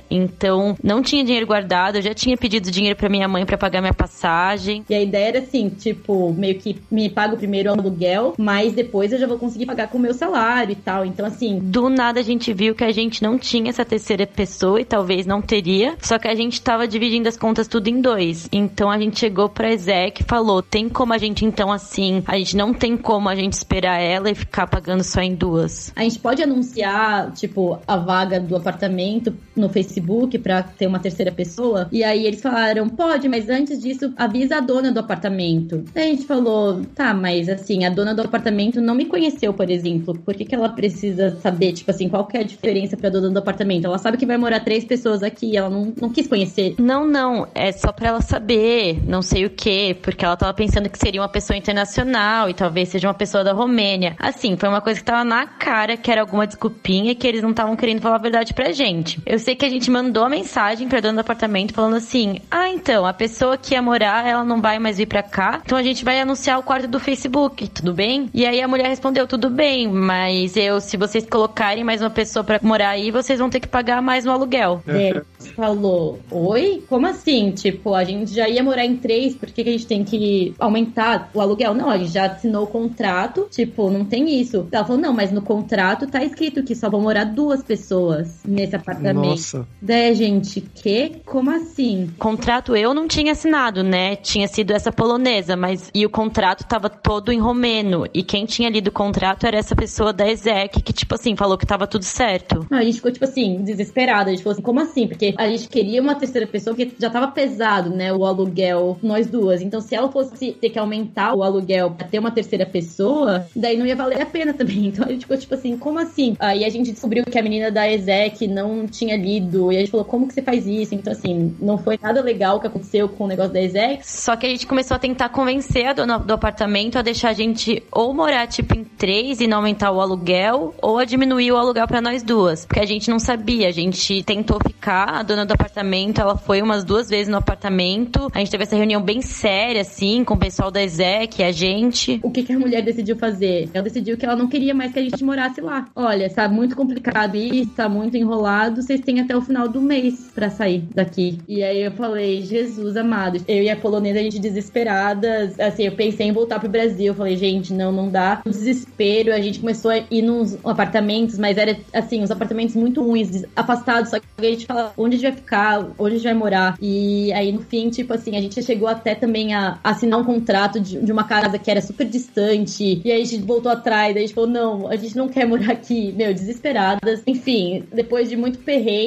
Então, não tinha dinheiro guardado, eu já tinha pedido dinheiro pra minha mãe pra pagar minha passagem. E a ideia era assim, tipo, meio que me paga o primeiro aluguel, mas depois eu já vou conseguir pagar com o meu salário e tal. Então, assim, Do nada a gente viu que a gente não tinha essa terceira pessoa e talvez não teria, só que a gente tava dividindo as contas tudo em dois. Então a gente chegou pra Ezek e falou: tem como a gente então assim, a gente não tem como a gente esperar ela e ficar pagando só em duas. a gente pode anunciar, tipo, a vaga do apartamento no Facebook pra ter uma terceira pessoa. E aí eles falaram, pode, mas antes disso, avisa a dona do apartamento. Aí a gente falou, tá, mas assim, a dona do apartamento não me conheceu, por exemplo. Por que, que ela precisa saber, tipo assim, qual que é a diferença pra dona do apartamento? Ela sabe que vai morar três pessoas aqui, ela não, não quis conhecer. Não, não, é só pra ela saber, não sei o quê, porque ela tava pensando que seria uma pessoa internacional e talvez seja uma pessoa da Romênia. Assim, foi uma coisa que tava na cara que era alguma desculpinha que eles não estavam querendo falar a verdade pra gente. Eu sei que a gente mandou a mensagem pra dona do apartamento falando assim: "Ah, então, a pessoa que ia morar, ela não vai mais vir pra cá, então a gente vai anunciar o quarto do Facebook, tudo bem?" E aí a mulher respondeu: "Tudo bem, mas eu se vocês colocarem mais uma pessoa pra morar aí, vocês vão ter que pagar mais no aluguel." Daí ele falou, oi? Como assim? Tipo, a gente já ia morar em três, por que, que a gente tem que aumentar o aluguel? Não, a gente já assinou o contrato, tipo, não tem isso. Ela falou, não, mas no contrato tá escrito que só vão morar duas pessoas nesse apartamento. Nossa. Daí, gente, que? Como assim? contrato eu não tinha assinado, né? Tinha sido essa polonesa, mas e o contrato tava todo em romeno. E quem tinha lido o contrato era essa pessoa da Ezek que tipo assim, falou que tava tudo certo. A gente ficou, tipo assim, desesperada. A gente falou assim, como assim? Porque a gente queria uma terceira pessoa, porque já tava pesado, né, o aluguel, nós duas. Então, se ela fosse ter que aumentar o aluguel pra ter uma terceira pessoa, daí não ia valer a pena também. Então, a gente ficou, tipo assim, como assim? Aí a gente descobriu que a menina da Ezek não tinha lido. E a gente falou, como que você faz isso? Então, assim, não foi nada legal o que aconteceu com o negócio da Ezek. Só que a gente começou a tentar convencer a dona do apartamento a deixar a gente ou morar tipo em três e não aumentar o aluguel, ou a diminuir o aluguel pra nós duas. Porque a gente não sabia, a gente tentou ficar, a dona do apartamento, ela foi umas duas vezes no apartamento. A gente teve essa reunião bem séria, assim, com o pessoal da Ezek, a gente. O que, que a mulher decidiu fazer? Ela decidiu que ela não queria mais que a gente morasse lá. Olha, tá muito complicado isso, tá muito enrolado, vocês tem até o final do mês para sair daqui. E aí eu falei, Jesus amado. Eu e a polonesa, a gente desesperadas. Assim, eu pensei em voltar pro Brasil. Eu falei, gente, não, não dá. O desespero, a gente começou a ir nos apartamentos, mas era assim, os apartamentos muito ruins, afastados. Só que a gente fala onde a gente vai ficar, onde a gente vai morar. E aí, no fim, tipo assim, a gente chegou até também a assinar um contrato de, de uma casa que era super distante. E aí a gente voltou atrás. Daí a gente falou, não, a gente não quer morar aqui. Meu, desesperadas. Enfim, depois de muito perrengue,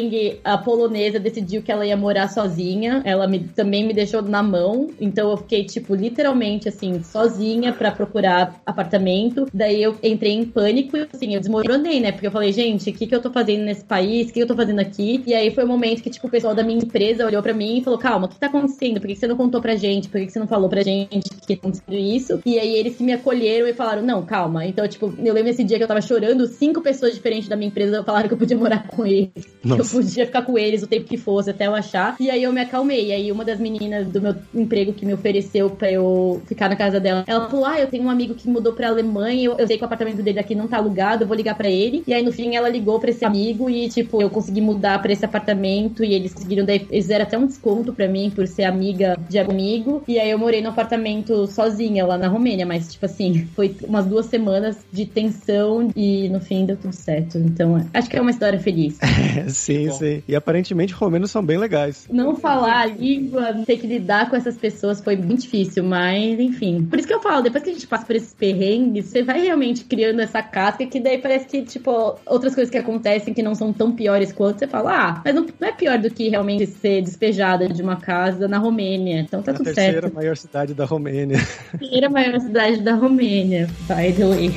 a polonesa decidiu que ela ia morar sozinha. Ela me, também me deixou na mão. Então eu fiquei, tipo, literalmente assim, sozinha para procurar apartamento. Daí eu entrei em pânico e assim, eu desmoronei, né? Porque eu falei, gente, o que, que eu tô fazendo nesse país? O que eu tô fazendo aqui? E aí foi o um momento que, tipo, o pessoal da minha empresa olhou para mim e falou: calma, o que tá acontecendo? Por que você não contou pra gente? Por que você não falou pra gente que tá acontecendo isso? E aí eles me acolheram e falaram: não, calma. Então, tipo, eu lembro esse dia que eu tava chorando, cinco pessoas diferentes da minha empresa falaram que eu podia morar com eles. Eu podia ficar com eles o tempo que fosse até eu achar. E aí eu me acalmei. E aí uma das meninas do meu emprego que me ofereceu pra eu ficar na casa dela, ela falou: ah, eu tenho um amigo que mudou pra Alemanha, eu, eu sei que o apartamento dele aqui não tá alugado, eu vou ligar pra ele. E aí no fim ela ligou pra esse amigo e, tipo, eu consegui mudar pra esse apartamento e eles conseguiram, daí, eles deram até um desconto pra mim por ser amiga de amigo. E aí eu morei no apartamento sozinha lá na Romênia, mas, tipo assim, foi umas duas semanas de tensão e no fim deu tudo certo. Então, acho que é uma história feliz. sim, sim. E aparentemente romenos são bem legais. Não falar a língua, ter que lidar com essas pessoas foi muito difícil, mas enfim. Por isso que eu falo, depois que a gente passa por esses perrengues, você vai realmente criando essa casca que daí parece que, tipo, outras coisas que acontecem que não são tão piores quanto, você fala, ah, mas não, não é pior do que realmente ser despejada de uma casa na Romênia. Então tá na tudo certo. terceira maior cidade da Romênia. Terceira maior cidade da Romênia, by the way.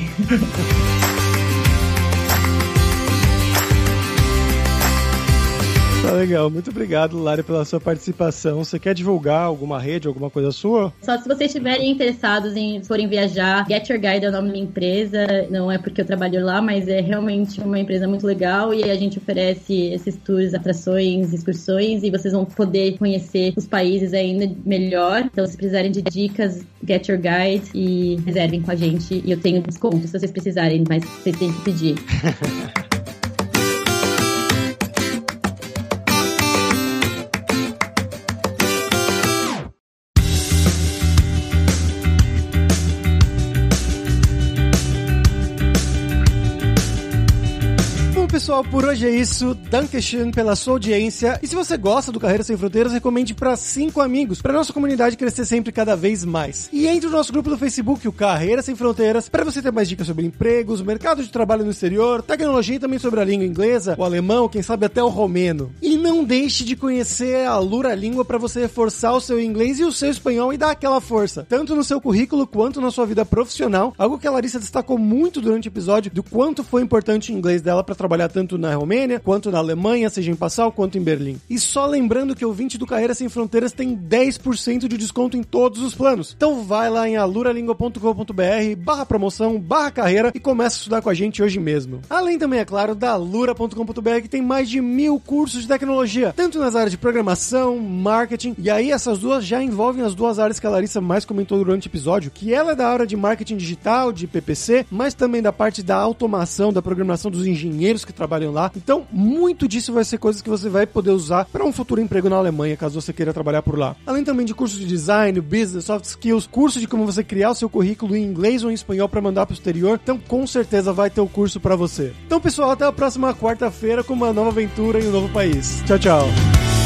Tá legal. Muito obrigado, Lari, pela sua participação. Você quer divulgar alguma rede, alguma coisa sua? Só se vocês estiverem interessados em forem viajar, Get Your Guide é o nome da minha empresa. Não é porque eu trabalho lá, mas é realmente uma empresa muito legal e a gente oferece esses tours, atrações, excursões e vocês vão poder conhecer os países ainda melhor. Então, se precisarem de dicas, Get Your Guide e reservem com a gente e eu tenho desconto se vocês precisarem, mas vocês têm que pedir. pessoal, por hoje é isso. Dankeschön pela sua audiência. E se você gosta do Carreira Sem Fronteiras, recomende para cinco amigos, para nossa comunidade crescer sempre cada vez mais. E entre no nosso grupo do Facebook, o Carreira Sem Fronteiras, para você ter mais dicas sobre empregos, mercado de trabalho no exterior, tecnologia e também sobre a língua inglesa, o alemão, quem sabe até o romeno. E não deixe de conhecer a Lura Língua para você reforçar o seu inglês e o seu espanhol e dar aquela força, tanto no seu currículo quanto na sua vida profissional. Algo que a Larissa destacou muito durante o episódio do quanto foi importante o inglês dela para trabalhar tanto na Romênia, quanto na Alemanha, seja em Passau, quanto em Berlim. E só lembrando que o 20 do Carreira Sem Fronteiras tem 10% de desconto em todos os planos. Então vai lá em aluralingua.com.br barra promoção, barra carreira e começa a estudar com a gente hoje mesmo. Além também, é claro, da alura.com.br que tem mais de mil cursos de tecnologia, tanto nas áreas de programação, marketing, e aí essas duas já envolvem as duas áreas que a Larissa mais comentou durante o episódio, que ela é da área de marketing digital, de PPC, mas também da parte da automação, da programação dos engenheiros que trabalham lá. Então, muito disso vai ser coisas que você vai poder usar para um futuro emprego na Alemanha, caso você queira trabalhar por lá. Além também de cursos de design, business, soft skills, curso de como você criar o seu currículo em inglês ou em espanhol para mandar para o exterior. Então, com certeza vai ter o curso para você. Então, pessoal, até a próxima quarta-feira com uma nova aventura em um novo país. Tchau, tchau.